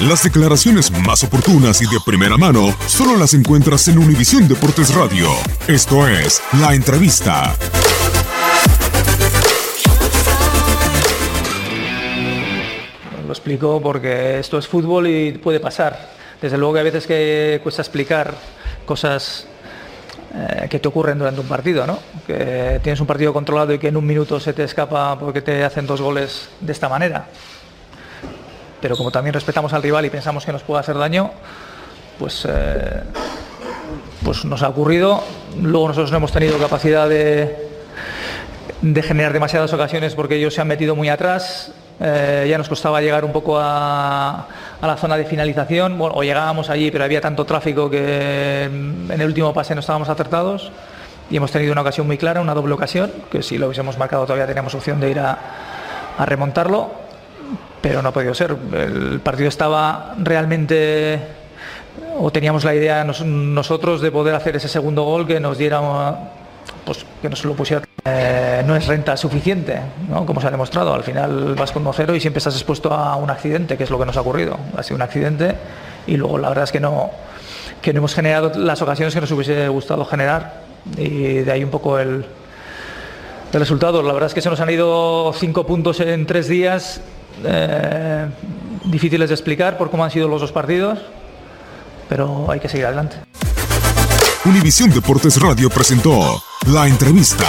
Las declaraciones más oportunas y de primera mano solo las encuentras en Univisión Deportes Radio. Esto es La Entrevista. Lo explico porque esto es fútbol y puede pasar. Desde luego que a veces que cuesta explicar cosas eh, que te ocurren durante un partido, ¿no? Que tienes un partido controlado y que en un minuto se te escapa porque te hacen dos goles de esta manera. Pero como también respetamos al rival y pensamos que nos puede hacer daño, pues, eh, pues nos ha ocurrido. Luego nosotros no hemos tenido capacidad de, de generar demasiadas ocasiones porque ellos se han metido muy atrás. Eh, ya nos costaba llegar un poco a, la zona de finalización, bueno, o llegábamos allí, pero había tanto tráfico que en el último pase no estábamos acertados y hemos tenido una ocasión muy clara, una doble ocasión, que si lo hubiésemos marcado todavía teníamos opción de ir a remontarlo, pero no ha podido ser. El partido estaba realmente, o teníamos la idea nos- nosotros de poder hacer ese segundo gol que nos diera, pues que nos lo pusiera. Eh, no es renta suficiente, ¿no? como se ha demostrado. Al final vas con 1-0 y siempre estás expuesto a un accidente, que es lo que nos ha ocurrido. Ha sido un accidente y luego la verdad es que no, que no hemos generado las ocasiones que nos hubiese gustado generar y de ahí un poco el, el resultado. La verdad es que se nos han ido cinco puntos en tres días, eh, difíciles de explicar por cómo han sido los dos partidos, pero hay que seguir adelante. Univisión Deportes Radio presentó La Entrevista.